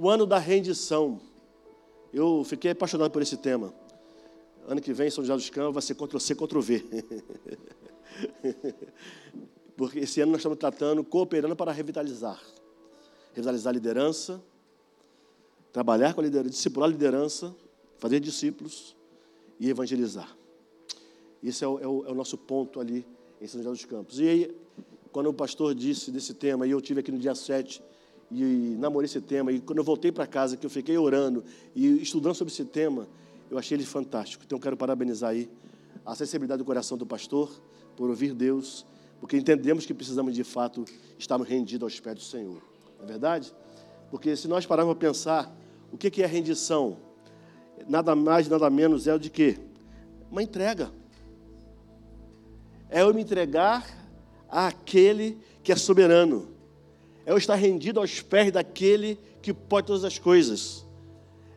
o ano da rendição. Eu fiquei apaixonado por esse tema. Ano que vem, São José dos Campos vai ser Ctrl-C, Ctrl-V. Porque esse ano nós estamos tratando, cooperando para revitalizar. Revitalizar a liderança, trabalhar com a liderança, discipular a liderança, fazer discípulos e evangelizar. Esse é o, é o, é o nosso ponto ali em São José dos Campos. E aí, quando o pastor disse desse tema, e eu tive aqui no dia 7, e namorei esse tema, e quando eu voltei para casa, que eu fiquei orando e estudando sobre esse tema, eu achei ele fantástico. Então, eu quero parabenizar aí a sensibilidade do coração do pastor por ouvir Deus, porque entendemos que precisamos de fato estarmos rendidos aos pés do Senhor. Não é verdade? Porque se nós pararmos para pensar o que é rendição, nada mais, nada menos é o de quê? Uma entrega. É eu me entregar àquele que é soberano. É eu estar rendido aos pés daquele que pode todas as coisas.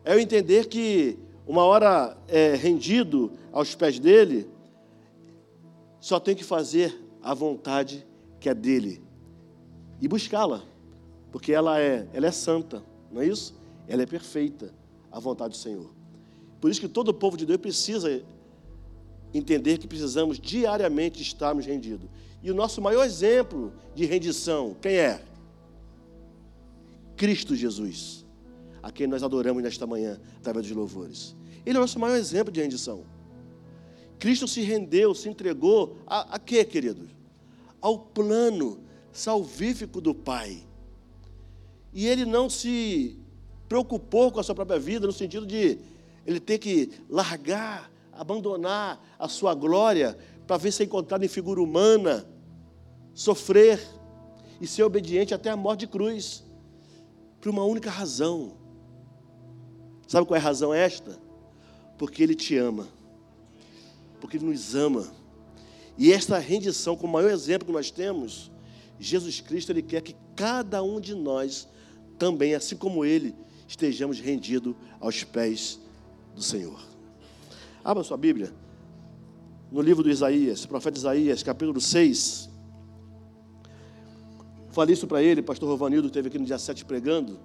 É eu entender que uma hora é, rendido aos pés dele, só tem que fazer a vontade que é dele e buscá-la, porque ela é, ela é santa, não é isso? Ela é perfeita, a vontade do Senhor. Por isso que todo o povo de Deus precisa entender que precisamos diariamente estarmos rendidos. E o nosso maior exemplo de rendição, quem é? Cristo Jesus, a quem nós adoramos nesta manhã, através dos louvores. Ele é o nosso maior exemplo de rendição. Cristo se rendeu, se entregou a, a quê, queridos? Ao plano salvífico do Pai. E ele não se preocupou com a sua própria vida, no sentido de ele ter que largar, abandonar a sua glória para ver ser encontrado em figura humana, sofrer e ser obediente até a morte de cruz, por uma única razão. Sabe qual é a razão esta? Porque Ele te ama, porque Ele nos ama. E esta rendição, como o maior exemplo que nós temos, Jesus Cristo, Ele quer que cada um de nós também, assim como Ele, estejamos rendidos aos pés do Senhor. Abra sua Bíblia no livro do Isaías, profeta Isaías, capítulo 6. Falei isso para ele, pastor Rovanildo esteve aqui no dia 7 pregando.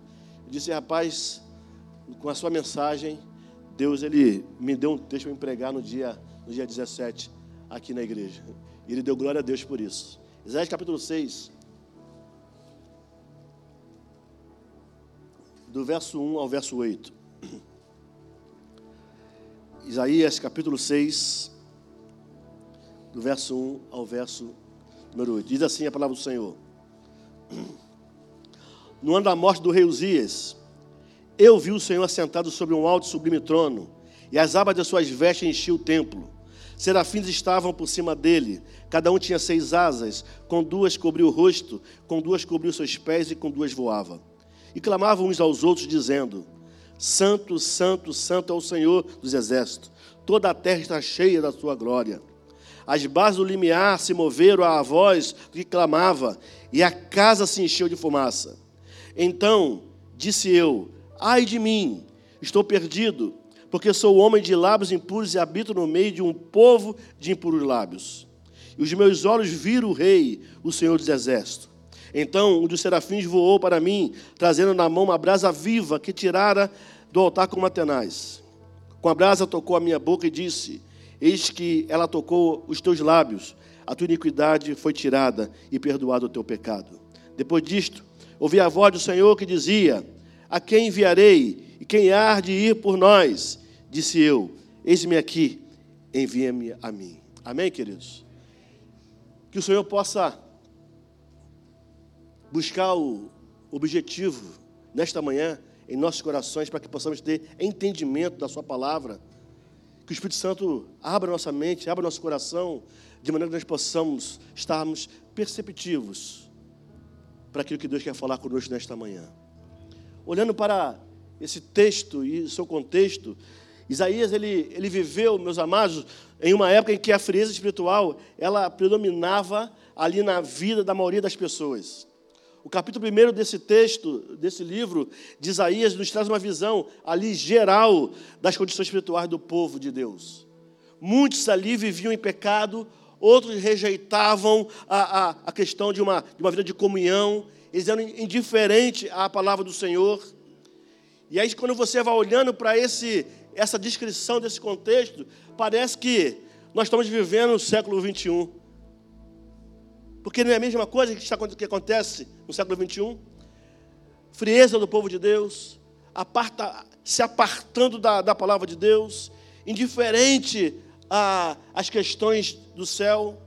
Eu disse, rapaz, com a sua mensagem, Deus ele me deu um texto para pregar no dia, no dia 17 aqui na igreja. E ele deu glória a Deus por isso. Isaías capítulo 6, do verso 1 ao verso 8. Isaías capítulo 6, do verso 1 ao verso número 8. Diz assim a palavra do Senhor. No ano da morte do rei Uzias, eu vi o Senhor assentado sobre um alto e sublime trono, e as abas de suas vestes enchiam o templo. Serafins estavam por cima dele, cada um tinha seis asas, com duas cobriu o rosto, com duas cobriu seus pés e com duas voava e clamavam uns aos outros, dizendo: Santo, Santo, Santo é o Senhor dos exércitos, toda a terra está cheia da sua glória. As bases do limiar se moveram à voz que clamava, e a casa se encheu de fumaça. Então disse eu: Ai de mim, estou perdido, porque sou homem de lábios impuros e habito no meio de um povo de impuros lábios. E os meus olhos viram o Rei, o Senhor dos Exércitos. Então um dos serafins voou para mim, trazendo na mão uma brasa viva que tirara do altar com uma tenaz. Com a brasa tocou a minha boca e disse: Eis que ela tocou os teus lábios, a tua iniquidade foi tirada e perdoado o teu pecado. Depois disto, ouvi a voz do Senhor que dizia: A quem enviarei e quem há de ir por nós? Disse eu: Eis-me aqui, envia-me a mim. Amém, queridos? Que o Senhor possa buscar o objetivo nesta manhã em nossos corações para que possamos ter entendimento da Sua palavra. Que o Espírito Santo abra nossa mente, abra nosso coração, de maneira que nós possamos estarmos perceptivos para aquilo que Deus quer falar conosco nesta manhã. Olhando para esse texto e seu contexto, Isaías ele, ele viveu, meus amados, em uma época em que a frieza espiritual ela predominava ali na vida da maioria das pessoas. O capítulo 1 desse texto, desse livro de Isaías, nos traz uma visão ali geral das condições espirituais do povo de Deus. Muitos ali viviam em pecado, outros rejeitavam a, a, a questão de uma, de uma vida de comunhão, eles eram indiferentes à palavra do Senhor. E aí, quando você vai olhando para essa descrição desse contexto, parece que nós estamos vivendo no século 21. Porque não é a mesma coisa que, está, que acontece no século 21? Frieza do povo de Deus, aparta, se apartando da, da palavra de Deus, indiferente às questões do céu.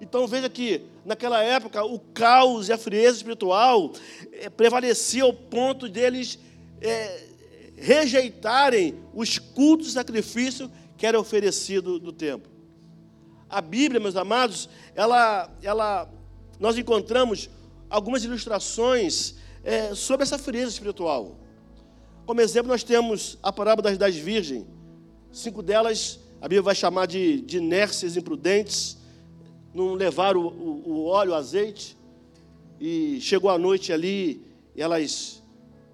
Então veja que naquela época o caos e a frieza espiritual é, prevalecia ao ponto deles é, rejeitarem os cultos e sacrifícios que era oferecido no templo. A Bíblia, meus amados, ela, ela, nós encontramos algumas ilustrações é, sobre essa frieza espiritual. Como exemplo, nós temos a parábola das dez virgens. Cinco delas, a Bíblia vai chamar de, de inércias imprudentes, não levaram o, o, o óleo, o azeite, e chegou a noite ali, e elas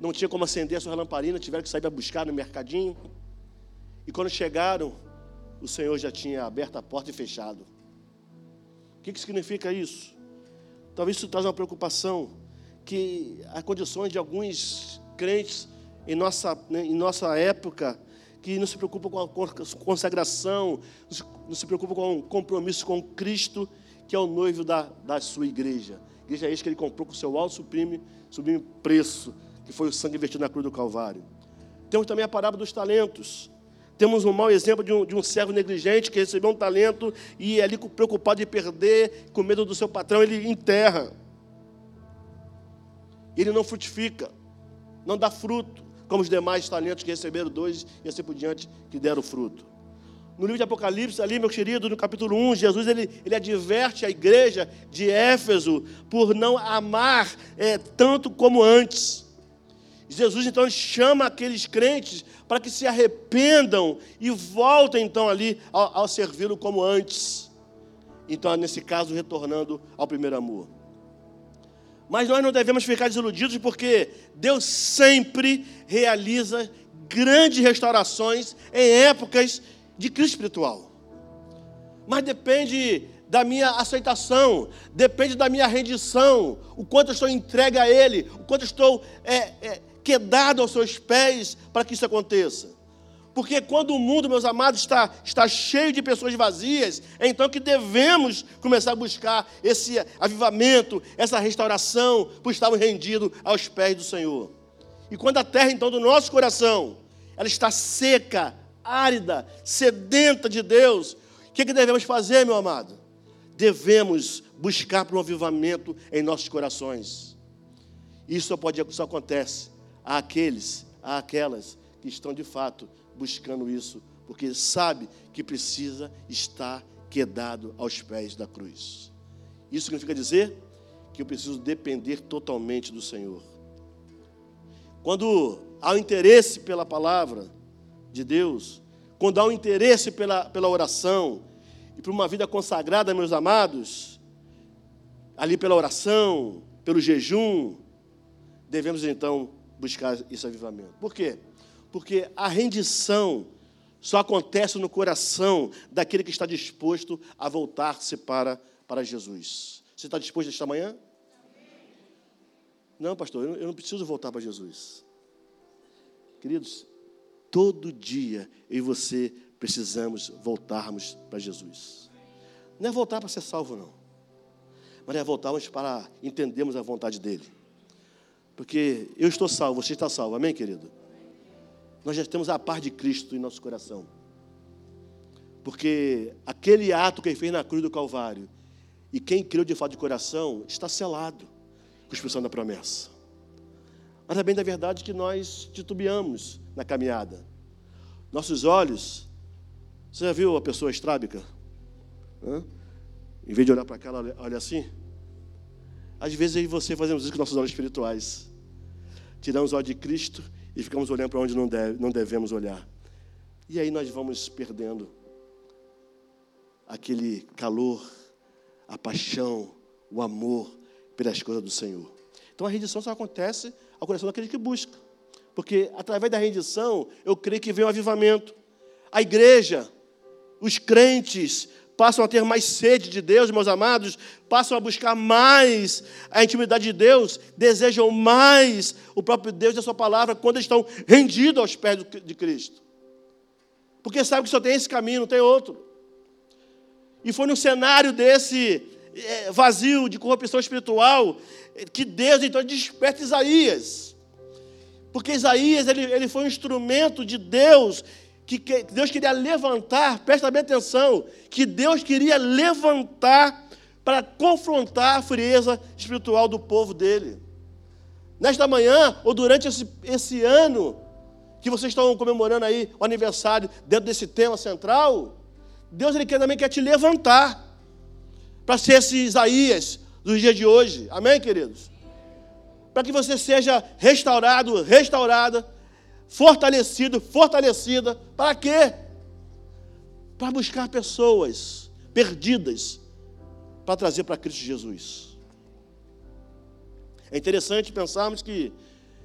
não tinham como acender a sua lamparina, tiveram que sair para buscar no mercadinho. E quando chegaram, o Senhor já tinha aberto a porta e fechado. O que, que significa isso? Talvez isso traz uma preocupação que as condições de alguns crentes em nossa, né, em nossa época que não se preocupam com a consagração, não se preocupam com o compromisso com Cristo, que é o noivo da, da sua igreja. Igreja é isso que ele comprou com seu alto sublime, sublime preço, que foi o sangue vertido na cruz do Calvário. Temos também a parábola dos talentos. Temos um mau exemplo de um, de um servo negligente que recebeu um talento e é ali preocupado de perder, com medo do seu patrão, ele enterra. Ele não frutifica, não dá fruto, como os demais talentos que receberam dois e assim por diante, que deram fruto. No livro de Apocalipse, ali, meu querido, no capítulo 1, Jesus ele, ele adverte a igreja de Éfeso por não amar é, tanto como antes. Jesus então chama aqueles crentes para que se arrependam e voltem então ali ao, ao servi-lo como antes. Então, nesse caso, retornando ao primeiro amor. Mas nós não devemos ficar desiludidos porque Deus sempre realiza grandes restaurações em épocas de crise espiritual. Mas depende da minha aceitação, depende da minha rendição, o quanto eu estou entregue a Ele, o quanto eu estou é, é, quedado aos seus pés para que isso aconteça. Porque quando o mundo, meus amados, está, está cheio de pessoas vazias, é então que devemos começar a buscar esse avivamento, essa restauração, por estarmos rendidos aos pés do Senhor. E quando a terra, então, do nosso coração, ela está seca, árida, sedenta de Deus, o que, que devemos fazer, meu amado? Devemos buscar por um avivamento em nossos corações. Isso só, pode, só acontece àqueles, àquelas que estão de fato buscando isso, porque sabe que precisa estar quedado aos pés da cruz. Isso significa dizer que eu preciso depender totalmente do Senhor. Quando há um interesse pela palavra de Deus, quando há um interesse pela, pela oração e por uma vida consagrada, meus amados, ali pela oração, pelo jejum, devemos então buscar esse avivamento. Por quê? Porque a rendição só acontece no coração daquele que está disposto a voltar-se para, para Jesus. Você está disposto esta manhã? Não, pastor, eu não preciso voltar para Jesus. Queridos, todo dia eu e você precisamos voltarmos para Jesus. Não é voltar para ser salvo, não. Mas é voltarmos para entendermos a vontade dEle. Porque eu estou salvo, você está salvo, amém, querido? Nós já temos a paz de Cristo em nosso coração. Porque aquele ato que ele fez na cruz do Calvário, e quem creu de fato de coração, está selado com a expressão da promessa. Mas é bem da verdade que nós titubeamos na caminhada. Nossos olhos, você já viu a pessoa estrábica? Hã? Em vez de olhar para cá, ela olha assim. Às vezes eu e você fazemos isso com nossos olhos espirituais tiramos o olho de Cristo e ficamos olhando para onde não, deve, não devemos olhar. E aí nós vamos perdendo aquele calor, a paixão, o amor pelas coisas do Senhor. Então a rendição só acontece ao coração daquele que busca. Porque através da rendição, eu creio que vem o avivamento. A igreja, os crentes, passam a ter mais sede de Deus, meus amados, passam a buscar mais a intimidade de Deus, desejam mais o próprio Deus e a sua palavra quando estão rendidos aos pés de Cristo. Porque sabe que só tem esse caminho, não tem outro. E foi no cenário desse é, vazio de corrupção espiritual que Deus então desperta Isaías. Porque Isaías ele, ele foi um instrumento de Deus que, que Deus queria levantar, presta bem atenção, que Deus queria levantar para confrontar a frieza espiritual do povo dele. Nesta manhã, ou durante esse, esse ano, que vocês estão comemorando aí o aniversário dentro desse tema central, Deus ele também quer te levantar para ser esse Isaías dos dias de hoje. Amém, queridos? Para que você seja restaurado, restaurada fortalecido, fortalecida. Para quê? Para buscar pessoas perdidas para trazer para Cristo Jesus. É interessante pensarmos que,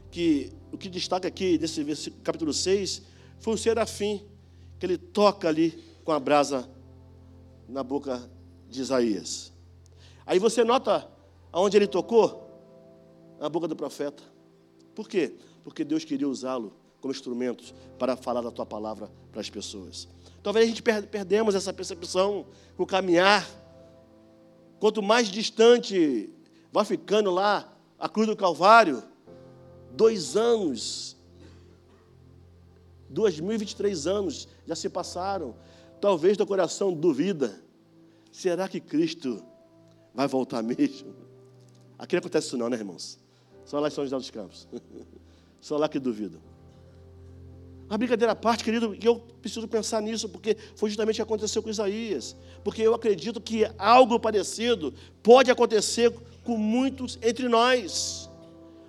que o que destaca aqui desse capítulo 6 foi o serafim, que ele toca ali com a brasa na boca de Isaías. Aí você nota aonde ele tocou? Na boca do profeta. Por quê? Porque Deus queria usá-lo como instrumentos para falar da tua palavra para as pessoas. Talvez a gente perdemos essa percepção no caminhar. Quanto mais distante vai ficando lá a cruz do Calvário, dois anos, 2023 anos já se passaram. Talvez teu coração duvida: será que Cristo vai voltar mesmo? Aqui não acontece isso, não, né, irmãos? Só lá em São José dos Campos. Só lá que duvidam. A brincadeira à parte, querido, eu preciso pensar nisso, porque foi justamente o que aconteceu com Isaías. Porque eu acredito que algo parecido pode acontecer com muitos entre nós.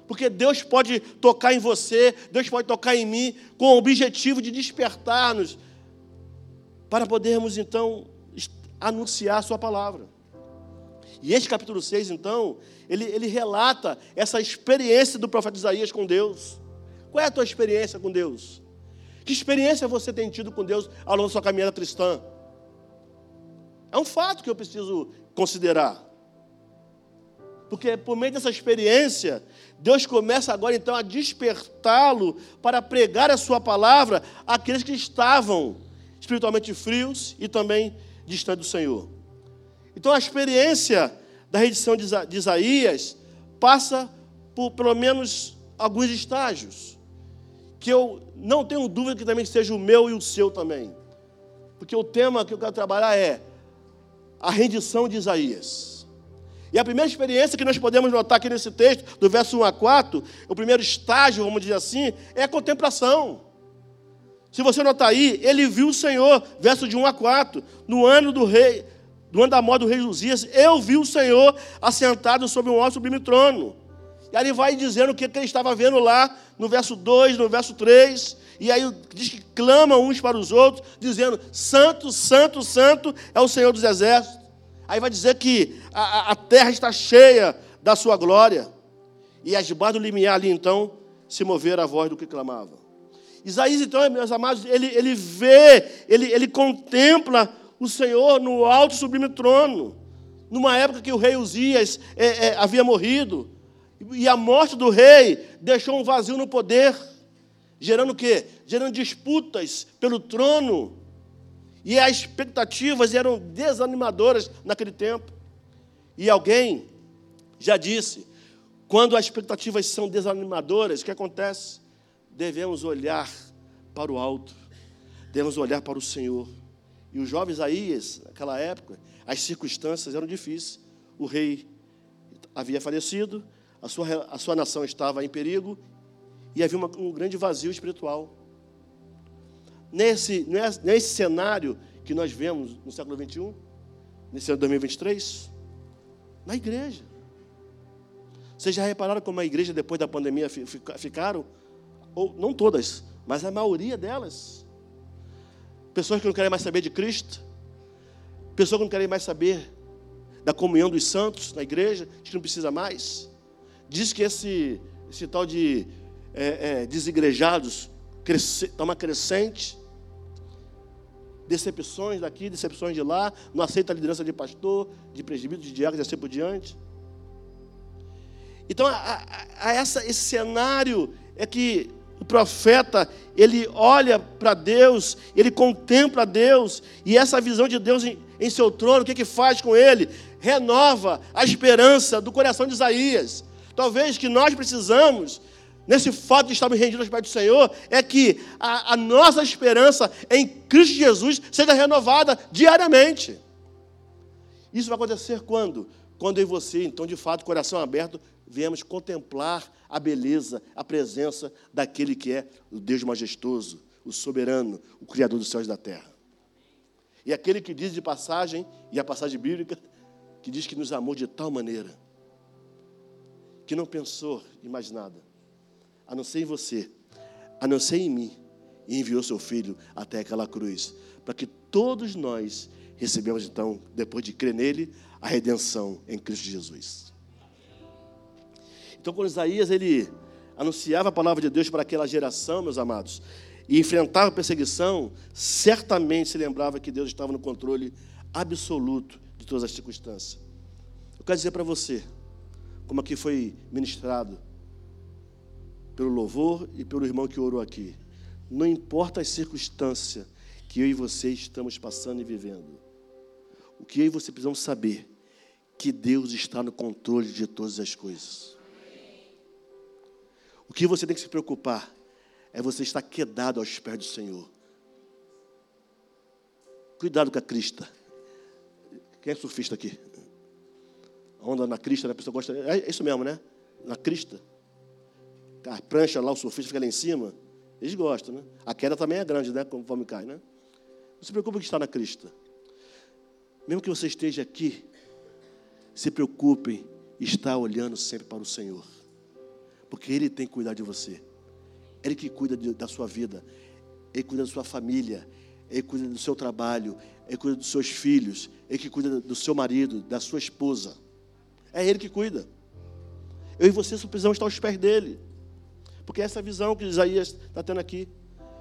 Porque Deus pode tocar em você, Deus pode tocar em mim, com o objetivo de despertar-nos, para podermos então anunciar a Sua palavra. E este capítulo 6, então, ele, ele relata essa experiência do profeta Isaías com Deus. Qual é a tua experiência com Deus? Que experiência você tem tido com Deus ao longo da sua caminhada cristã? É um fato que eu preciso considerar. Porque por meio dessa experiência, Deus começa agora então a despertá-lo para pregar a sua palavra àqueles que estavam espiritualmente frios e também distantes do Senhor. Então a experiência da redição de Isaías passa por pelo menos alguns estágios que eu não tenho dúvida que também seja o meu e o seu também. Porque o tema que eu quero trabalhar é a rendição de Isaías. E a primeira experiência que nós podemos notar aqui nesse texto, do verso 1 a 4, o primeiro estágio, vamos dizer assim, é a contemplação. Se você notar aí, ele viu o Senhor, verso de 1 a 4, no ano do rei, no ano da morte do rei Josias, eu vi o Senhor assentado sobre um alto sublime trono. E aí vai dizendo o que ele estava vendo lá no verso 2, no verso 3. E aí diz que clamam uns para os outros, dizendo: Santo, Santo, Santo é o Senhor dos Exércitos. Aí vai dizer que a, a terra está cheia da sua glória. E as debaixo do limiar ali então se moveram a voz do que clamava. Isaías, então, meus amados, ele, ele vê, ele, ele contempla o Senhor no alto sublime trono. Numa época que o rei Uzias é, é, havia morrido, e a morte do rei deixou um vazio no poder, gerando o quê? Gerando disputas pelo trono. E as expectativas eram desanimadoras naquele tempo. E alguém já disse: quando as expectativas são desanimadoras, o que acontece? Devemos olhar para o alto, devemos olhar para o Senhor. E os jovens Isaías, naquela época, as circunstâncias eram difíceis. O rei havia falecido, a sua, a sua nação estava em perigo e havia uma, um grande vazio espiritual. Nesse, nesse cenário que nós vemos no século 21, nesse ano 2023, na igreja. Vocês já repararam como a igreja, depois da pandemia, ficaram? Ou não todas, mas a maioria delas. Pessoas que não querem mais saber de Cristo, pessoas que não querem mais saber da comunhão dos santos na igreja, que não precisa mais. Diz que esse, esse tal de é, é, desigrejados está uma crescente. decepções daqui, decepções de lá, não aceita a liderança de pastor, de presbítero, de diácono e assim por diante. Então, a, a, a essa, esse cenário é que o profeta, ele olha para Deus, ele contempla Deus, e essa visão de Deus em, em seu trono, o que, que faz com ele? Renova a esperança do coração de Isaías. Talvez que nós precisamos, nesse fato de estarmos rendidos aos pés do Senhor, é que a, a nossa esperança em Cristo Jesus seja renovada diariamente. Isso vai acontecer quando? Quando e você, então, de fato, coração aberto, viemos contemplar a beleza, a presença daquele que é o Deus majestoso, o soberano, o Criador dos céus e da terra. E aquele que diz de passagem, e a passagem bíblica, que diz que nos amou de tal maneira, que não pensou em mais nada, a não ser em você, a não ser em mim, e enviou seu filho até aquela cruz, para que todos nós recebemos então, depois de crer nele, a redenção em Cristo Jesus. Então, quando Isaías ele anunciava a palavra de Deus para aquela geração, meus amados, e enfrentava perseguição, certamente se lembrava que Deus estava no controle absoluto de todas as circunstâncias. Eu quero dizer para você, como aqui foi ministrado pelo louvor e pelo irmão que orou aqui, não importa as circunstâncias que eu e você estamos passando e vivendo, o que eu e você precisamos saber que Deus está no controle de todas as coisas. O que você tem que se preocupar é você estar quedado aos pés do Senhor. Cuidado com a crista. Quem é surfista aqui? Onda na crista, né? a pessoa gosta. É isso mesmo, né? Na crista. A prancha lá, o surfista fica lá em cima. Eles gostam, né? A queda também é grande, né? Conforme cai, né? Não se preocupe que está na crista. Mesmo que você esteja aqui, se preocupe estar olhando sempre para o Senhor. Porque Ele tem que cuidar de você. Ele que cuida de, da sua vida. Ele cuida da sua família. Ele cuida do seu trabalho. Ele cuida dos seus filhos. Ele que cuida do seu marido, da sua esposa. É Ele que cuida. Eu e você só precisamos estar aos pés dele. Porque essa visão que Isaías está tendo aqui.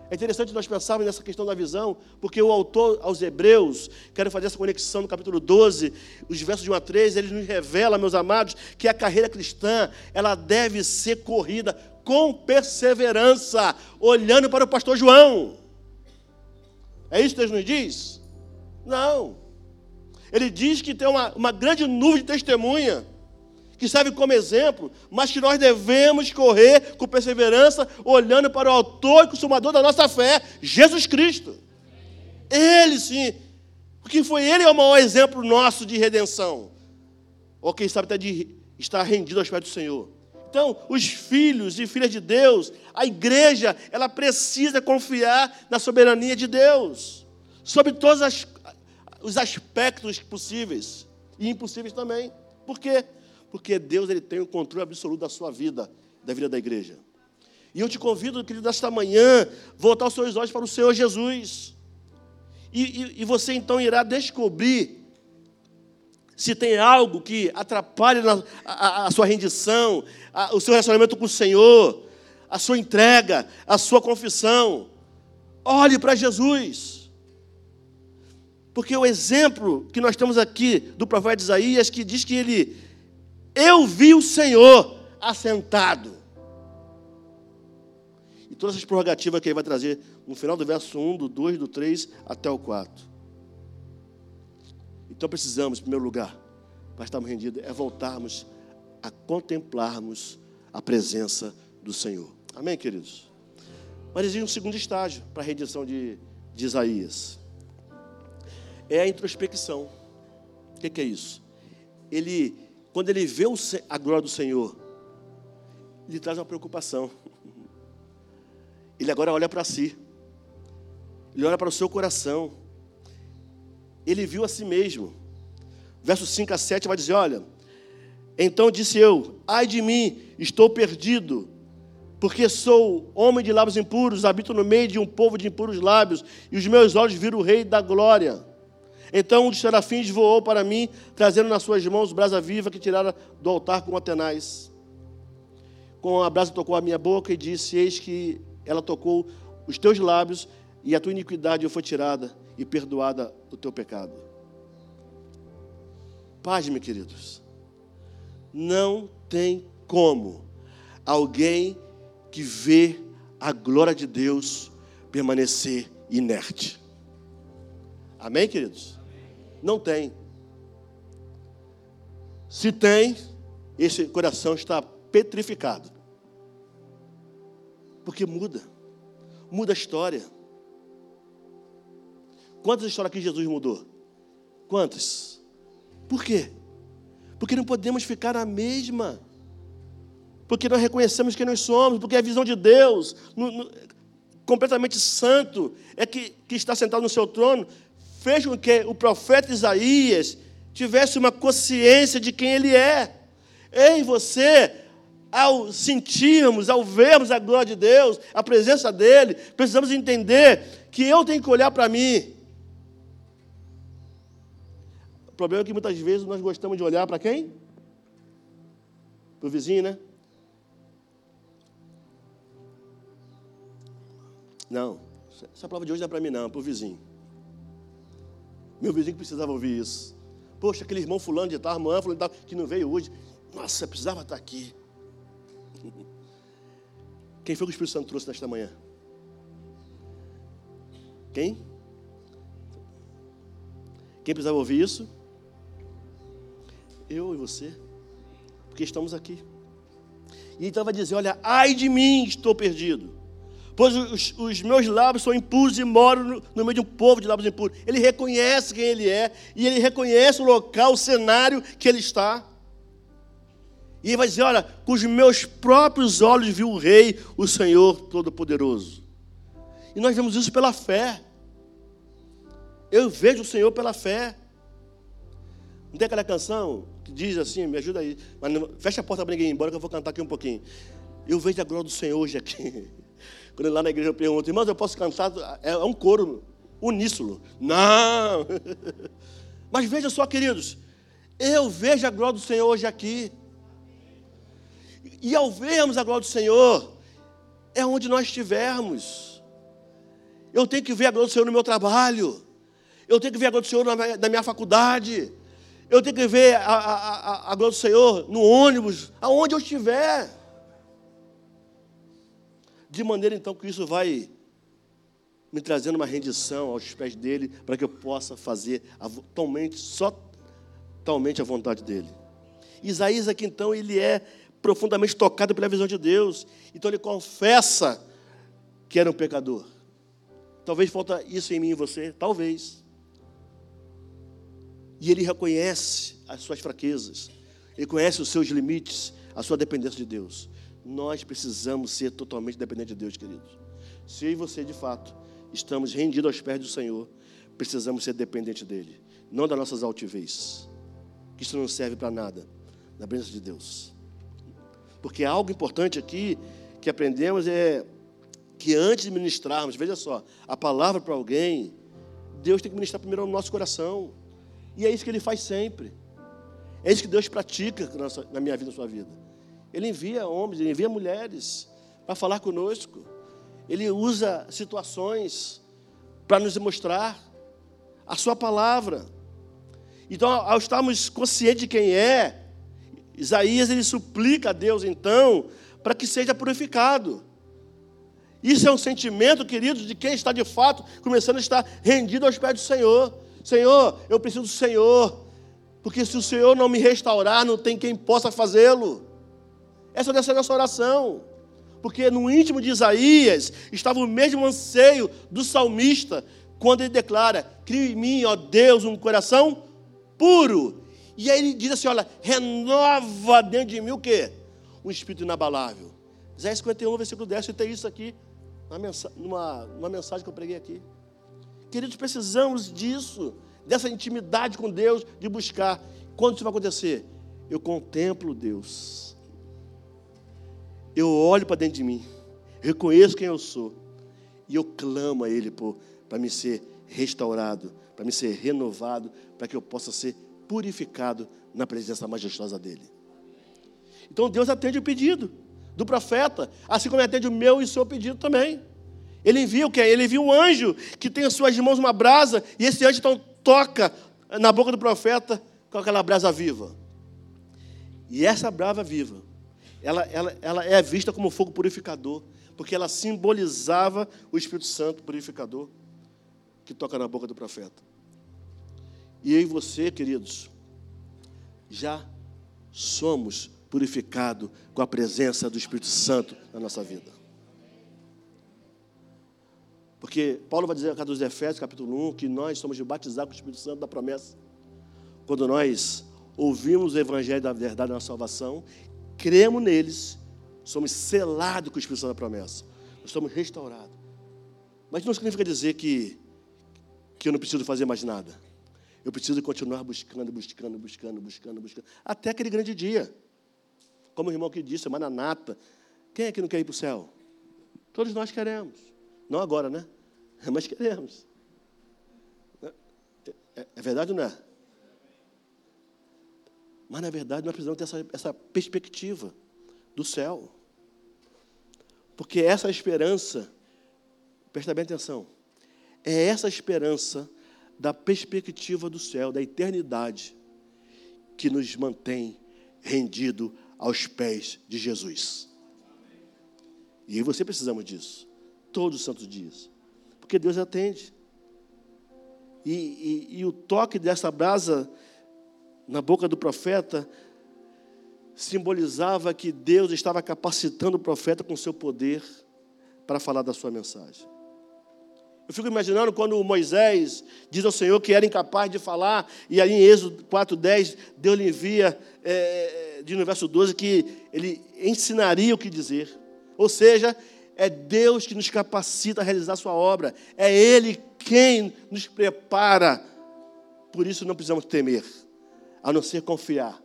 É interessante nós pensarmos nessa questão da visão, porque o autor aos Hebreus, quero fazer essa conexão no capítulo 12, os versos de 1 a 3, ele nos revela, meus amados, que a carreira cristã, ela deve ser corrida com perseverança, olhando para o pastor João. É isso que Deus nos diz? Não. Ele diz que tem uma, uma grande nuvem de testemunha que serve como exemplo, mas que nós devemos correr com perseverança, olhando para o autor e consumador da nossa fé, Jesus Cristo. Ele sim, porque foi ele o maior exemplo nosso de redenção. Ou quem sabe até de estar rendido aos pés do Senhor. Então, os filhos e filhas de Deus, a igreja, ela precisa confiar na soberania de Deus, sobre todos as, os aspectos possíveis e impossíveis também. Por quê? Porque Deus ele tem o controle absoluto da sua vida, da vida da igreja. E eu te convido, querido, nesta manhã, voltar os seus olhos para o Senhor Jesus. E, e, e você então irá descobrir se tem algo que atrapalha na, a, a, sua rendição, a, o seu relacionamento com o Senhor, a sua entrega, a sua confissão. Olhe para Jesus. Porque o exemplo que nós temos aqui do profeta Isaías, que diz que ele eu vi o Senhor assentado. E todas essas prerrogativas que ele vai trazer no final do verso 1, do 2, do 3 até o 4. Então precisamos, em primeiro lugar, para estarmos rendidos, é voltarmos a contemplarmos a presença do Senhor. Amém, queridos? Mas existe um segundo estágio para a redenção de, de Isaías. É a introspecção. O que, é isso? Ele quando ele vê a glória do Senhor, ele traz uma preocupação. Ele agora olha para si. Ele olha para o seu coração. Ele viu a si mesmo. Verso 5 a 7 vai dizer: Olha, então disse eu: Ai de mim, estou perdido, porque sou homem de lábios impuros, habito no meio de um povo de impuros lábios, e os meus olhos viram o Rei da glória. Então um dos serafins voou para mim, trazendo nas suas mãos brasa viva que tirara do altar com Atenais. Com a brasa tocou a minha boca e disse: Eis que ela tocou os teus lábios, e a tua iniquidade foi tirada, e perdoada o teu pecado. Paz, meus queridos. Não tem como alguém que vê a glória de Deus permanecer inerte. Amém, queridos? Não tem. Se tem, esse coração está petrificado. Porque muda. Muda a história. Quantas histórias que Jesus mudou? Quantas? Por quê? Porque não podemos ficar na mesma. Porque nós reconhecemos quem nós somos, porque a visão de Deus, no, no, completamente santo, é que, que está sentado no seu trono, fez com que o profeta Isaías tivesse uma consciência de quem ele é. Ei, você, ao sentirmos, ao vermos a glória de Deus, a presença dele, precisamos entender que eu tenho que olhar para mim. O problema é que muitas vezes nós gostamos de olhar para quem? Para o vizinho, né? Não, essa prova de hoje não é para mim, não, é para o vizinho. Meu vizinho precisava ouvir isso. Poxa, aquele irmão fulano de tal, irmã fulano de tal, que não veio hoje. Nossa, precisava estar aqui. Quem foi que o Espírito Santo trouxe nesta manhã? Quem? Quem precisava ouvir isso? Eu e você. Porque estamos aqui. E então vai dizer: Olha, ai de mim, estou perdido pois os, os, meus lábios são impuros e moro no, no, meio de um povo de lábios impuros. Ele reconhece quem ele é e ele reconhece o local, o cenário que ele está. E ele vai dizer: Olha, com os meus próprios olhos viu o Rei, o Senhor Todo-Poderoso. E nós vemos isso pela fé. Eu vejo o Senhor pela fé. Não tem aquela canção que diz assim, me ajuda aí, mas não, fecha a porta para ninguém ir embora que eu vou cantar aqui um pouquinho. Eu vejo a glória do Senhor hoje aqui. Quando lá na igreja eu pergunto, irmãos, eu posso cantar? É, é um coro uníssono. Não! Mas veja só, queridos, eu vejo a glória do Senhor hoje aqui. E ao vermos a glória do Senhor, é onde nós estivermos. Eu tenho que ver a glória do Senhor no meu trabalho. Eu tenho que ver a glória do Senhor na minha, faculdade. Eu tenho que ver a, a, a, a glória do Senhor no ônibus, aonde eu estiver. De maneira então que isso vai me trazendo uma rendição aos pés dele, para que eu possa fazer a, totalmente, só totalmente a vontade dele. Isaías aqui então, ele é profundamente tocado pela visão de Deus. Então ele confessa que era um pecador. Talvez falta isso em mim e você, talvez. E ele reconhece as suas fraquezas, ele conhece os seus limites, a sua dependência de Deus. Nós precisamos ser totalmente dependentes de Deus, queridos. Se eu e você, de fato, estamos rendidos aos pés do Senhor, precisamos ser dependentes dEle, não das nossas altivez. Isso não serve para nada, na presença de Deus. Porque algo importante aqui que aprendemos é que antes de ministrarmos, veja só, a palavra para alguém, Deus tem que ministrar primeiro no nosso coração. E é isso que Ele faz sempre. É isso que Deus pratica na minha vida, na sua vida. Ele envia homens, ele envia mulheres para falar conosco. Ele usa situações para nos mostrar a sua palavra. Então, ao estarmos conscientes de quem é, Isaías ele suplica a Deus então para que seja purificado. Isso é um sentimento, queridos, de quem está de fato começando a estar rendido aos pés do Senhor. Senhor, eu preciso do Senhor, porque se o Senhor não me restaurar, não tem quem possa fazê-lo. Essa deve ser a nossa oração. Porque no íntimo de Isaías estava o mesmo anseio do salmista, quando ele declara: Cria em mim, ó Deus, um coração puro. E aí ele diz assim: Olha, renova dentro de mim o quê? Um espírito inabalável. Isaías 51, versículo 10, eu tenho isso aqui, numa, numa mensagem que eu preguei aqui. Queridos, precisamos disso, dessa intimidade com Deus, de buscar. Quando isso vai acontecer? Eu contemplo Deus eu olho para dentro de mim, reconheço quem eu sou, e eu clamo a Ele para me ser restaurado, para me ser renovado, para que eu possa ser purificado na presença majestosa dEle. Então Deus atende o pedido do profeta, assim como atende o meu e o seu pedido também. Ele envia o quê? Ele envia um anjo que tem em suas mãos uma brasa, e esse anjo então toca na boca do profeta com aquela brasa viva. E essa brava viva, ela, ela, ela é vista como fogo purificador, porque ela simbolizava o Espírito Santo purificador que toca na boca do profeta. E eu e você, queridos, já somos purificados com a presença do Espírito Santo na nossa vida. Porque Paulo vai dizer na carta dos Efésios, capítulo 1, que nós somos batizados com o Espírito Santo da promessa. Quando nós ouvimos o Evangelho da verdade da salvação, cremos neles, somos selados com o Espírito Santo da promessa. Nós somos restaurados. Mas não significa dizer que, que eu não preciso fazer mais nada. Eu preciso continuar buscando, buscando, buscando, buscando, buscando, até aquele grande dia. Como o irmão que disse, Mananata. Quem é que não quer ir para o céu? Todos nós queremos. Não agora, né? Mas queremos. É, é verdade ou não é? Mas, na verdade, nós precisamos ter essa, essa perspectiva do céu. Porque essa esperança, presta bem atenção, é essa esperança da perspectiva do céu, da eternidade, que nos mantém rendido aos pés de Jesus. E você precisamos disso, todos os santos dias, porque Deus atende. E, e, e o toque dessa brasa na boca do profeta simbolizava que Deus estava capacitando o profeta com seu poder para falar da sua mensagem. Eu fico imaginando quando Moisés diz ao Senhor que era incapaz de falar, e aí em Êxodo 4,10, Deus lhe envia, é, de no verso 12, que ele ensinaria o que dizer. Ou seja, é Deus que nos capacita a realizar a sua obra, é Ele quem nos prepara. Por isso não precisamos temer, a não ser confiar.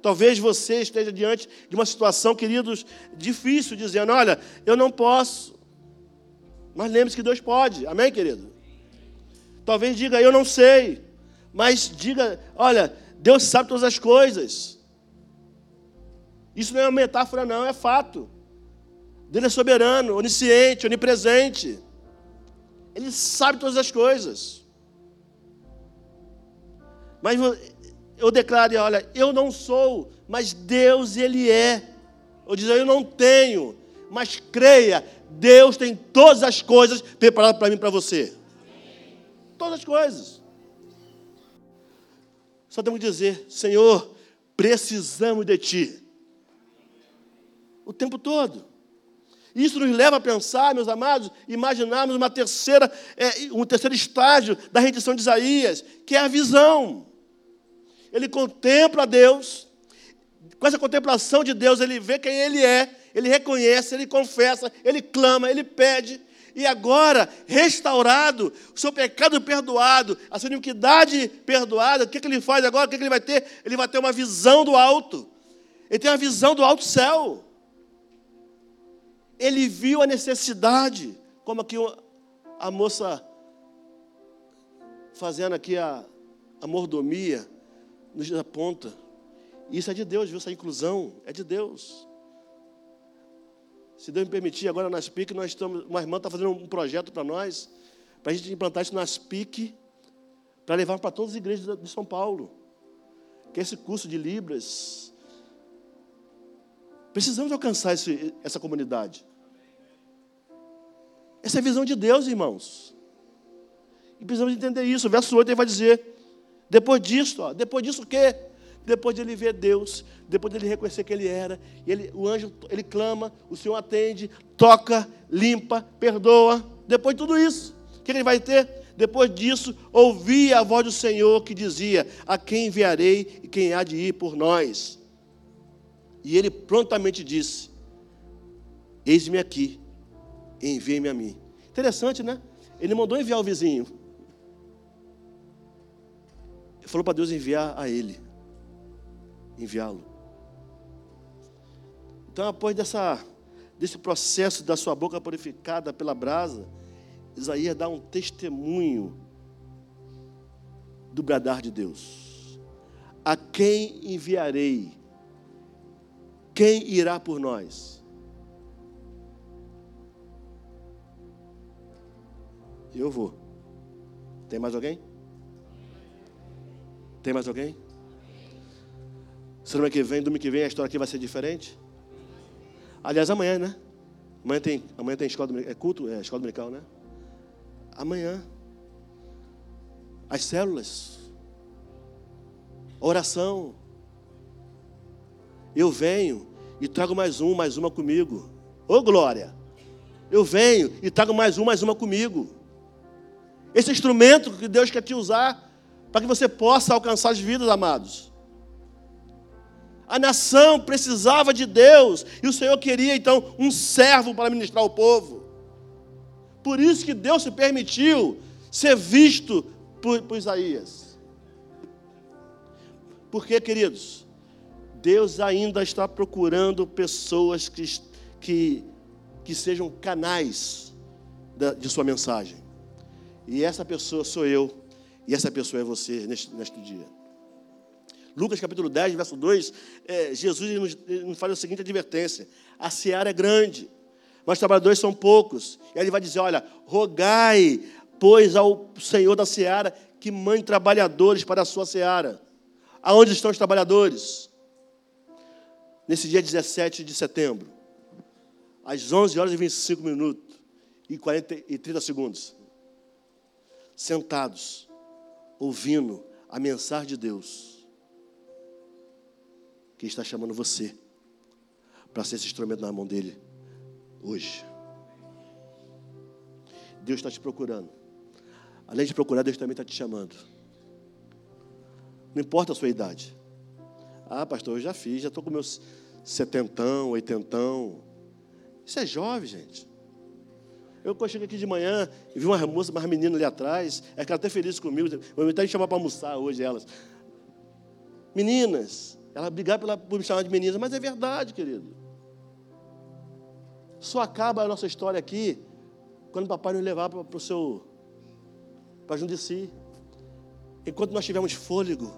Talvez você esteja diante de uma situação, queridos, difícil, dizendo: Olha, eu não posso, mas lembre-se que Deus pode. Amém, querido? Talvez diga, eu não sei. Mas diga, olha, Deus sabe todas as coisas. Isso não é uma metáfora, não, é fato. Deus é soberano, onisciente, onipresente. Ele sabe todas as coisas. Mas eu declaro, olha, eu não sou, mas Deus, Ele é. Eu dizer, eu não tenho, mas creia, Deus tem todas as coisas preparadas para mim para você. Todas as coisas. Só temos que dizer, Senhor, precisamos de Ti. O tempo todo. Isso nos leva a pensar, meus amados, imaginarmos uma terceira, é, um terceiro estágio da rendição de Isaías, que é a visão. Ele contempla Deus, com essa contemplação de Deus, ele vê quem Ele é, ele reconhece, ele confessa, ele clama, ele pede. E agora, restaurado, o seu pecado perdoado, a sua iniquidade perdoada, o que, que ele faz agora? O que, que ele vai ter? Ele vai ter uma visão do alto. Ele tem uma visão do alto céu. Ele viu a necessidade, como aqui a moça fazendo aqui a, a mordomia, nos aponta. Isso é de Deus, viu? Essa inclusão é de Deus. Se Deus me permitir, agora nas PIC, nós estamos, uma irmã está fazendo um projeto para nós, para a gente implantar isso nas PIC, para levar para todas as igrejas de São Paulo. Que é esse curso de Libras. Precisamos alcançar esse, essa comunidade. Essa é a visão de Deus, irmãos. E precisamos entender isso. O verso 8 ele vai dizer: depois disso, ó, depois disso o quê? Depois de ele ver Deus, depois de ele reconhecer que ele era, ele, o anjo ele clama, o Senhor atende, toca, limpa, perdoa. Depois de tudo isso, o que ele vai ter? Depois disso, ouvia a voz do Senhor que dizia: A quem enviarei e quem há de ir por nós? E ele prontamente disse: Eis-me aqui, envie-me a mim. Interessante, né? Ele mandou enviar o vizinho. Ele falou para Deus enviar a ele enviá-lo. Então, após dessa, desse processo da sua boca purificada pela brasa, Isaías dá um testemunho do bradar de Deus. A quem enviarei? Quem irá por nós? Eu vou. Tem mais alguém? Tem mais alguém? Semana que vem, domingo que vem, a história aqui vai ser diferente? Aliás, amanhã, né? Amanhã tem, amanhã tem escola é culto, é escola dominical, né? Amanhã. As células. Oração. Eu venho e trago mais um, mais uma comigo. Ô oh, glória! Eu venho e trago mais um, mais uma comigo. Esse instrumento que Deus quer te usar para que você possa alcançar as vidas, amados. A nação precisava de Deus e o Senhor queria então um servo para ministrar o povo. Por isso que Deus se permitiu ser visto por, por Isaías. Porque, queridos, Deus ainda está procurando pessoas que, que, que sejam canais de sua mensagem. E essa pessoa sou eu, e essa pessoa é você neste, neste dia. Lucas capítulo 10, verso 2, é, Jesus nos, nos faz a seguinte advertência: a seara é grande, mas trabalhadores são poucos. E aí ele vai dizer: olha, rogai, pois, ao Senhor da seara que mande trabalhadores para a sua seara. Aonde estão os trabalhadores? Nesse dia 17 de setembro, às 11 horas e 25 minutos e, 40, e 30 segundos sentados, ouvindo a mensagem de Deus, que está chamando você para ser esse instrumento na mão dele hoje. Deus está te procurando. Além de procurar, Deus também está te chamando. Não importa a sua idade. Ah, pastor, eu já fiz, já estou com meus setentão, oitentão. Isso é jovem, gente. Eu cheguei aqui de manhã e vi uma moça, uma menina ali atrás, é que ela até feliz comigo. Vou até chamar para almoçar hoje elas. Meninas, ela brigar pela, por me chamar de meninas, mas é verdade, querido. Só acaba a nossa história aqui quando o papai nos levar para o seu para si. Enquanto nós tivermos fôlego,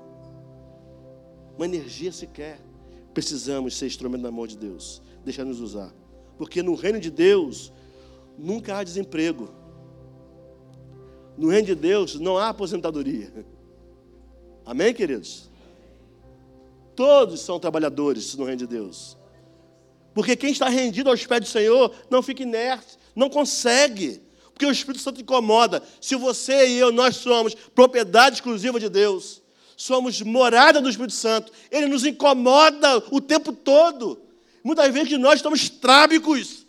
uma energia sequer, precisamos ser instrumento na mão de Deus. Deixar nos usar. Porque no reino de Deus, nunca há desemprego. No reino de Deus não há aposentadoria. Amém, queridos? Todos são trabalhadores no reino de Deus. Porque quem está rendido aos pés do Senhor não fica inerte, não consegue. Porque o Espírito Santo incomoda. Se você e eu, nós somos propriedade exclusiva de Deus, somos morada do Espírito Santo, ele nos incomoda o tempo todo. Muitas vezes nós estamos trábicos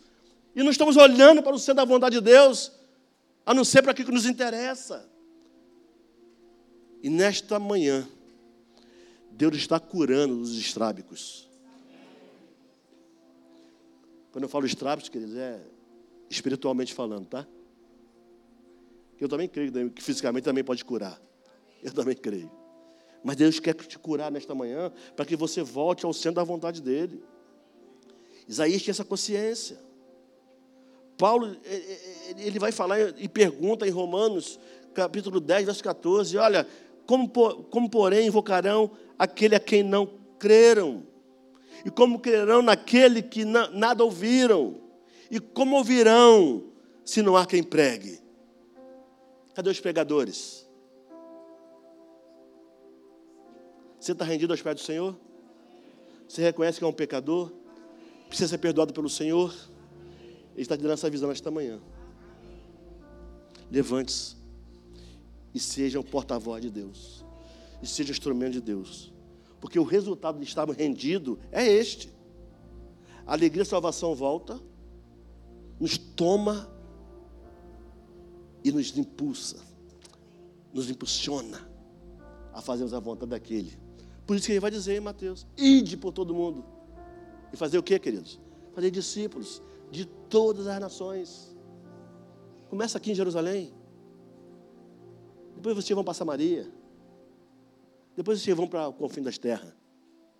e não estamos olhando para o centro da vontade de Deus, a não ser para aquilo que nos interessa. E nesta manhã, Deus está curando os estrábicos. Quando eu falo estrábicos, queridos, é espiritualmente falando, tá? Eu também creio que fisicamente também pode curar. Eu também creio. Mas Deus quer te curar nesta manhã para que você volte ao centro da vontade dEle. Isaías tinha essa consciência. Paulo, ele vai falar e pergunta em Romanos, capítulo 10, verso 14: Olha, como, como porém invocarão aquele a quem não creram? E como crerão naquele que nada ouviram? E como ouvirão se não há quem pregue? Cadê os pregadores? Você está rendido aos pés do Senhor? Você reconhece que é um pecador? Precisa ser perdoado pelo Senhor? Ele está te dando essa visão esta manhã. Levante-se e seja o porta-voz de Deus. E seja o instrumento de Deus. Porque o resultado de estarmos rendidos é este. A alegria e a salvação volta, nos toma e nos impulsa, nos impulsiona a fazermos a vontade daquele. Por isso que ele vai dizer em Mateus: ide por todo mundo. E fazer o que, queridos? Fazer discípulos de todas as nações. Começa aqui em Jerusalém. Depois vocês vão para Samaria. Depois vocês vão para o confim das terras.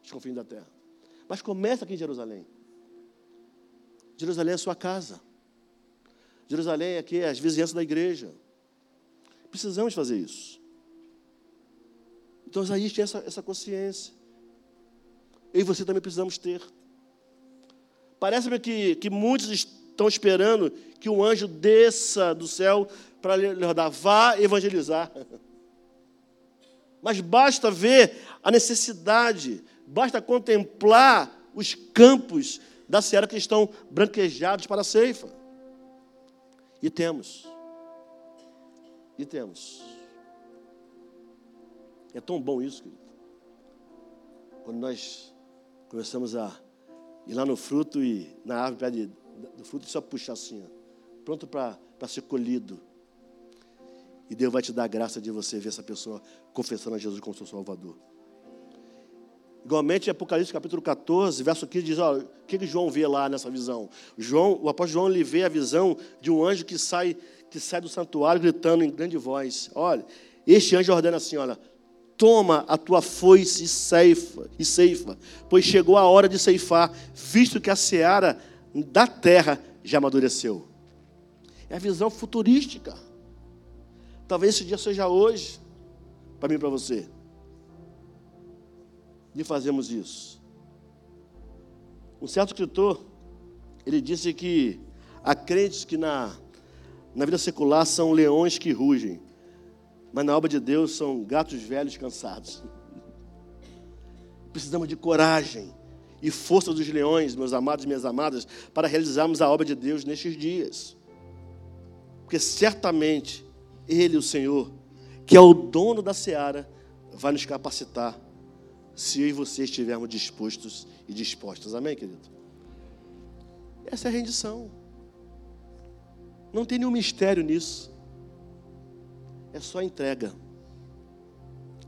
Os confins da terra. Mas começa aqui em Jerusalém. Jerusalém é a sua casa. Jerusalém aqui é as vizinhanças da igreja. Precisamos fazer isso. Então Isaías tinha essa, essa consciência. Eu e você também precisamos ter. Parece-me que, que muitos estão esperando que um anjo desça do céu para lhe rodar, vá evangelizar. Mas basta ver a necessidade, basta contemplar os campos da seara que estão branquejados para a ceifa. E temos. E temos. É tão bom isso, querido. Quando nós começamos a ir lá no fruto e na árvore do fruto e só puxar assim, ó, pronto para ser colhido. E Deus vai te dar a graça de você ver essa pessoa confessando a Jesus como seu Salvador. Igualmente, Apocalipse capítulo 14, verso 15, diz: ó, o que, que João vê lá nessa visão? João, o apóstolo João ele vê a visão de um anjo que sai, que sai do santuário gritando em grande voz. Olha, este anjo ordena assim: olha, toma a tua foice e ceifa, e ceifa, pois chegou a hora de ceifar, visto que a seara da terra já amadureceu. É a visão futurística. Talvez esse dia seja hoje, para mim e para você de fazermos isso. Um certo escritor, ele disse que há crentes que na, na vida secular são leões que rugem, mas na obra de Deus são gatos velhos cansados. Precisamos de coragem e força dos leões, meus amados e minhas amadas, para realizarmos a obra de Deus nestes dias. Porque certamente Ele, o Senhor, que é o dono da seara, vai nos capacitar se eu e você estivermos dispostos e dispostas. Amém, querido? Essa é a rendição. Não tem nenhum mistério nisso. É só entrega.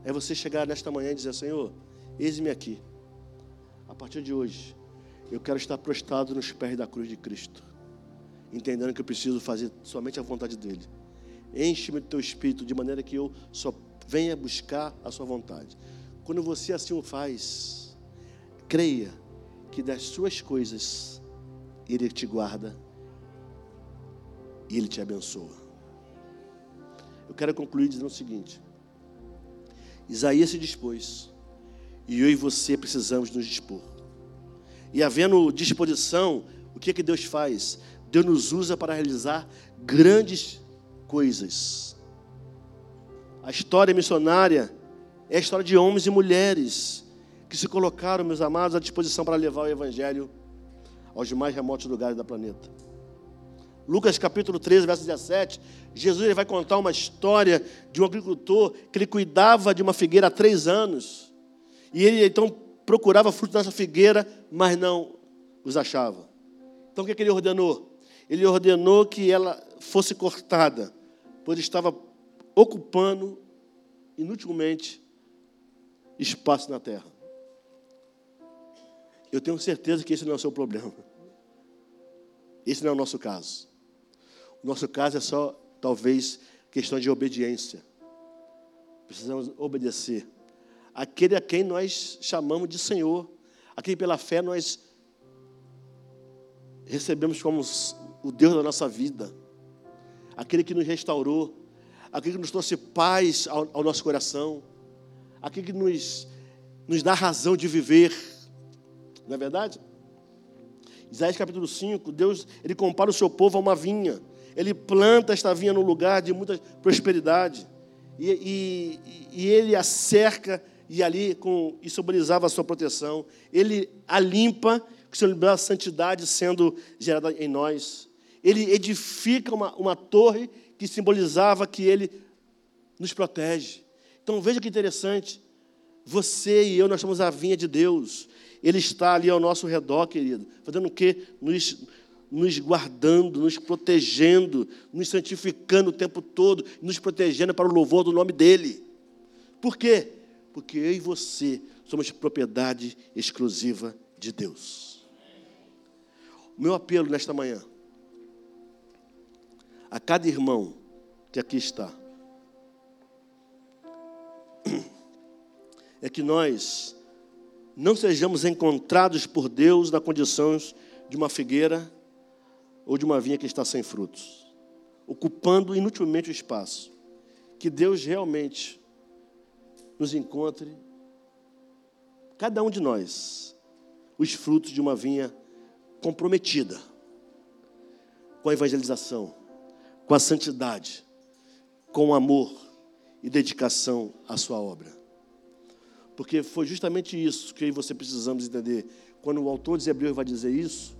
É você chegar nesta manhã e dizer: Senhor, eis-me aqui. A partir de hoje, eu quero estar prostrado nos pés da cruz de Cristo, entendendo que eu preciso fazer somente a vontade dEle. Enche-me do teu espírito de maneira que eu só venha buscar a sua vontade. Quando você assim o faz, creia que das suas coisas Ele te guarda e Ele te abençoa. Eu quero concluir dizendo o seguinte: Isaías se dispôs, e eu e você precisamos nos dispor. E havendo disposição, o que é que Deus faz? Deus nos usa para realizar grandes coisas. A história missionária é a história de homens e mulheres que se colocaram, meus amados, à disposição para levar o Evangelho aos mais remotos lugares do planeta. Lucas capítulo 13, verso 17, Jesus ele vai contar uma história de um agricultor que ele cuidava de uma figueira há três anos. E ele então procurava fruto dessa figueira, mas não os achava. Então o que, é que ele ordenou? Ele ordenou que ela fosse cortada, pois estava ocupando inutilmente espaço na terra. Eu tenho certeza que esse não é o seu problema. Esse não é o nosso caso. Nosso caso é só, talvez, questão de obediência. Precisamos obedecer. Aquele a quem nós chamamos de Senhor, a quem pela fé nós recebemos como o Deus da nossa vida, aquele que nos restaurou, aquele que nos trouxe paz ao, ao nosso coração aquilo que nos, nos dá razão de viver. Não é verdade? Isaías capítulo 5, Deus ele compara o seu povo a uma vinha. Ele planta esta vinha no lugar de muita prosperidade. E, e, e ele a cerca e ali com, e simbolizava a sua proteção. Ele a limpa, que simbolizava a santidade sendo gerada em nós. Ele edifica uma, uma torre que simbolizava que ele nos protege. Então veja que interessante. Você e eu, nós somos a vinha de Deus. Ele está ali ao nosso redor, querido. Fazendo o quê? Nos, nos guardando, nos protegendo, nos santificando o tempo todo, nos protegendo para o louvor do nome dEle. Por quê? Porque eu e você somos propriedade exclusiva de Deus. O meu apelo nesta manhã, a cada irmão que aqui está, é que nós não sejamos encontrados por Deus na condição de uma figueira ou de uma vinha que está sem frutos, ocupando inutilmente o espaço. Que Deus realmente nos encontre, cada um de nós, os frutos de uma vinha comprometida com a evangelização, com a santidade, com amor e dedicação à sua obra. Porque foi justamente isso que você precisamos entender. Quando o autor de Hebreus vai dizer isso,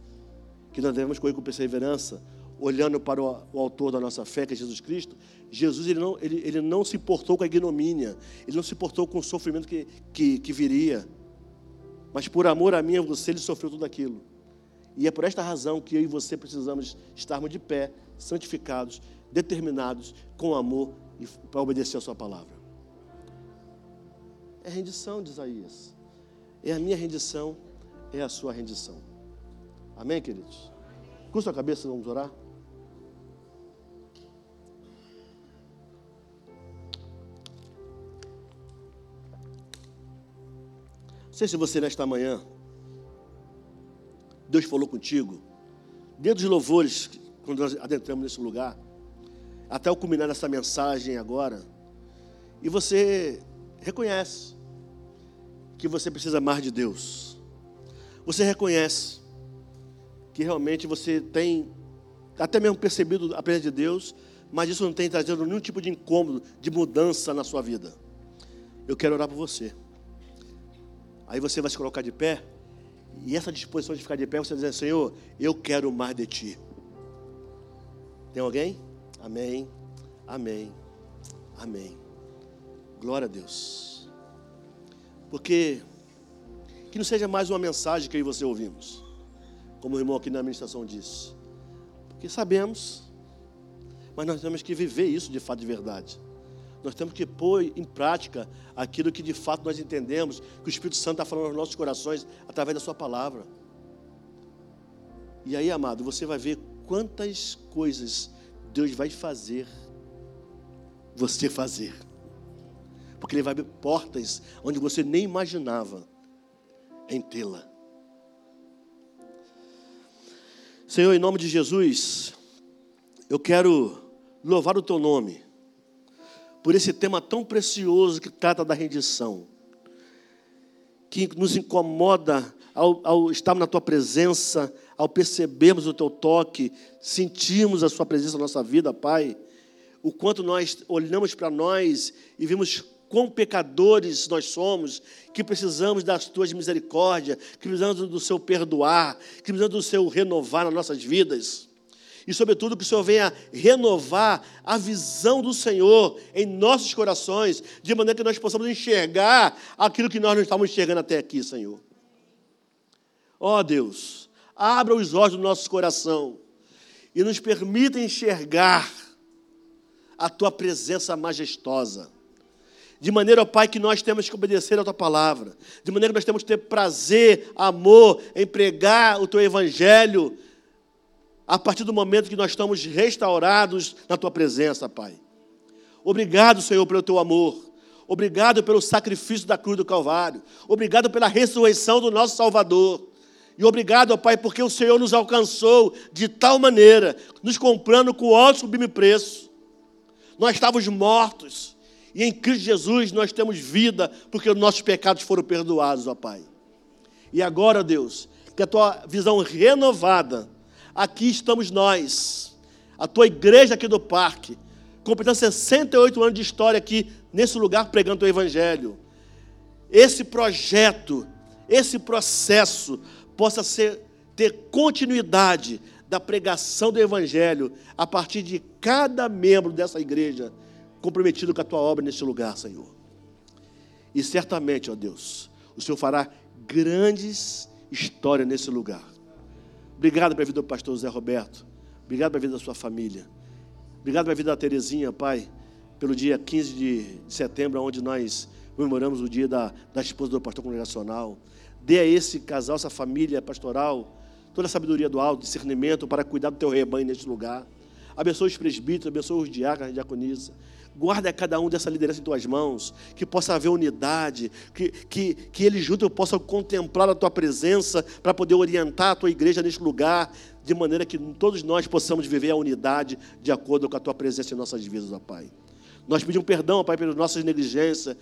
que nós devemos correr com perseverança, olhando para o, o, autor da nossa fé, que é Jesus Cristo, Jesus ele não, ele, ele não se portou com a ignomínia, ele não se portou com o sofrimento que, que, que viria, mas por amor a mim e a você, ele sofreu tudo aquilo. E é por esta razão que eu e você precisamos estarmos de pé, santificados, determinados, com amor para obedecer a sua palavra. É rendição de Isaías. É a minha rendição, é a sua rendição. Amém, queridos? Custa a cabeça, vamos orar? Não sei se você nesta manhã, Deus falou contigo, dentro dos louvores, quando nós adentramos nesse lugar, até o culminar dessa mensagem agora, e você reconhece que você precisa mais de Deus. Você reconhece que realmente você tem até mesmo percebido a presença de Deus, mas isso não tem trazido nenhum tipo de incômodo, de mudança na sua vida. Eu quero orar por você. Aí você vai se colocar de pé, e essa disposição de ficar de pé, você dizer, Senhor, eu quero mais de Ti. Tem alguém? Amém, amém, amém. Glória a Deus. Porque que não seja mais uma mensagem que e você ouvimos, como o irmão aqui na administração disse. Porque sabemos, mas nós temos que viver isso de fato de verdade. Nós temos que pôr em prática aquilo que de fato nós entendemos, que o Espírito Santo está falando aos nossos corações através da Sua palavra. E aí, amado, você vai ver quantas coisas Deus vai fazer você fazer. Porque Ele vai abrir portas onde você nem imaginava em tê-la. Senhor, em nome de Jesus, eu quero louvar o Teu nome por esse tema tão precioso que trata da rendição, que nos incomoda ao, ao estarmos na tua presença, ao percebermos o teu toque, sentirmos a sua presença na nossa vida, Pai. O quanto nós olhamos para nós e vimos quão pecadores nós somos, que precisamos das tuas misericórdias, que precisamos do seu perdoar, que precisamos do seu renovar nas nossas vidas e, sobretudo, que o Senhor venha renovar a visão do Senhor em nossos corações, de maneira que nós possamos enxergar aquilo que nós não estávamos enxergando até aqui, Senhor. Ó oh, Deus, abra os olhos do nosso coração e nos permita enxergar a tua presença majestosa. De maneira, ó Pai, que nós temos que obedecer a tua palavra. De maneira que nós temos que ter prazer, amor em pregar o teu evangelho a partir do momento que nós estamos restaurados na tua presença, Pai. Obrigado, Senhor, pelo teu amor. Obrigado pelo sacrifício da cruz do Calvário. Obrigado pela ressurreição do nosso Salvador. E obrigado, Pai, porque o Senhor nos alcançou de tal maneira, nos comprando com alto sublime preço. Nós estávamos mortos. E em Cristo Jesus nós temos vida, porque os nossos pecados foram perdoados, ó Pai. E agora, Deus, que a tua visão renovada aqui estamos nós, a tua igreja aqui do parque, completando 68 anos de história aqui nesse lugar pregando o Evangelho. Esse projeto, esse processo possa ser, ter continuidade da pregação do Evangelho a partir de cada membro dessa igreja comprometido com a tua obra nesse lugar, Senhor. E certamente, ó Deus, o Senhor fará grandes histórias nesse lugar. Obrigado pela vida do pastor José Roberto. Obrigado pela vida da sua família. Obrigado pela vida da Terezinha, Pai, pelo dia 15 de setembro, onde nós comemoramos o dia da, da esposa do pastor congregacional. Dê a esse casal, essa família pastoral, toda a sabedoria do alto, discernimento para cuidar do teu rebanho neste lugar. Abençoe os presbíteros, abençoe os diáconos e diaconisa. Guarda cada um dessa liderança em tuas mãos, que possa haver unidade, que, que, que eles juntos possam contemplar a tua presença para poder orientar a tua igreja neste lugar, de maneira que todos nós possamos viver a unidade de acordo com a tua presença em nossas vidas, ó Pai. Nós pedimos perdão, Pai, pelas nossas negligências,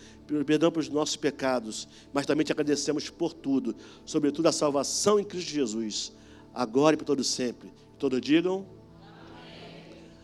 perdão pelos nossos pecados, mas também te agradecemos por tudo, sobretudo a salvação em Cristo Jesus, agora e por todo sempre. Todos digam.